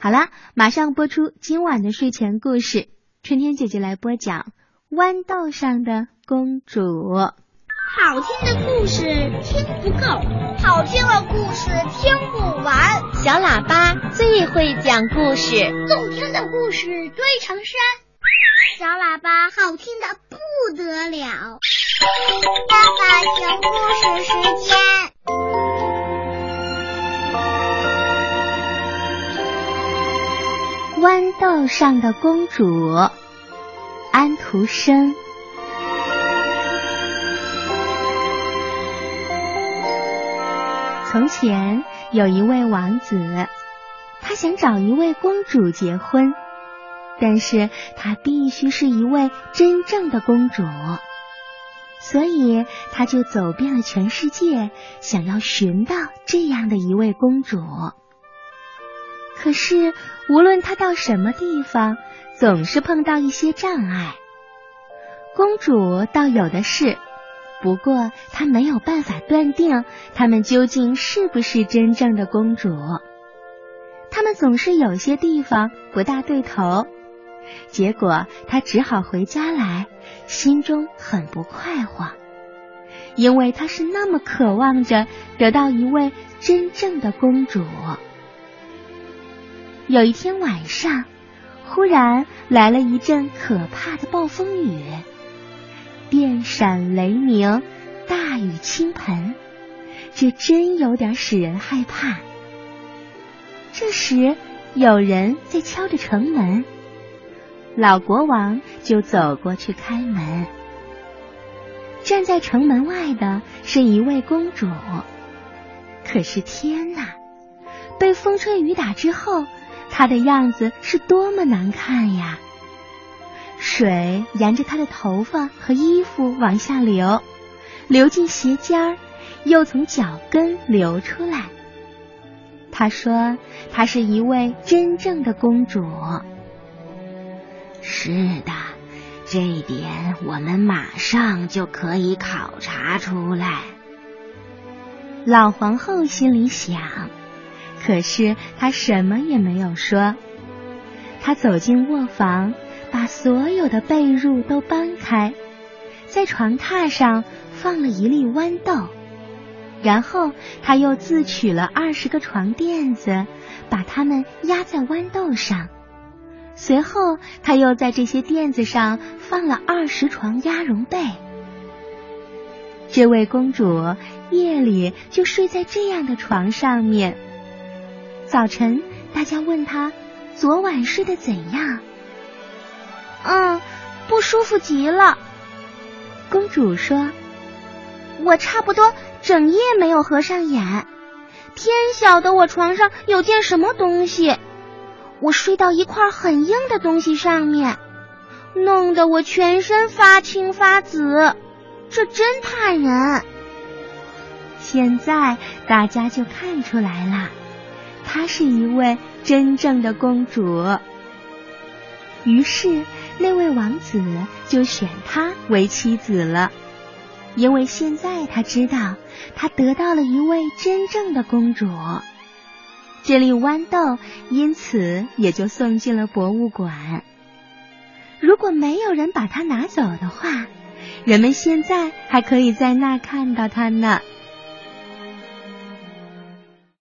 好啦，马上播出今晚的睡前故事，春天姐姐来播讲《豌豆上的公主》。好听的故事听不够，好听的故事听不完。小喇叭最会讲故事，动听的故事堆成山。小喇叭好听的不得了。爸爸讲故事时间。豌豆上的公主，安徒生。从前有一位王子，他想找一位公主结婚，但是她必须是一位真正的公主，所以他就走遍了全世界，想要寻到这样的一位公主。可是，无论他到什么地方，总是碰到一些障碍。公主倒有的是，不过她没有办法断定他们究竟是不是真正的公主。他们总是有些地方不大对头，结果他只好回家来，心中很不快活，因为他是那么渴望着得到一位真正的公主。有一天晚上，忽然来了一阵可怕的暴风雨，电闪雷鸣，大雨倾盆，这真有点使人害怕。这时，有人在敲着城门，老国王就走过去开门。站在城门外的是一位公主，可是天哪，被风吹雨打之后。她的样子是多么难看呀！水沿着她的头发和衣服往下流，流进鞋尖儿，又从脚跟流出来。她说：“她是一位真正的公主。”是的，这一点我们马上就可以考察出来。老皇后心里想。可是他什么也没有说。他走进卧房，把所有的被褥都搬开，在床榻上放了一粒豌豆，然后他又自取了二十个床垫子，把它们压在豌豆上。随后，他又在这些垫子上放了二十床鸭绒被。这位公主夜里就睡在这样的床上面。早晨，大家问他昨晚睡得怎样？嗯，不舒服极了。公主说：“我差不多整夜没有合上眼，天晓得我床上有件什么东西，我睡到一块很硬的东西上面，弄得我全身发青发紫，这真怕人。现在大家就看出来了。”她是一位真正的公主，于是那位王子就选她为妻子了，因为现在他知道他得到了一位真正的公主。这粒豌豆因此也就送进了博物馆。如果没有人把它拿走的话，人们现在还可以在那看到它呢。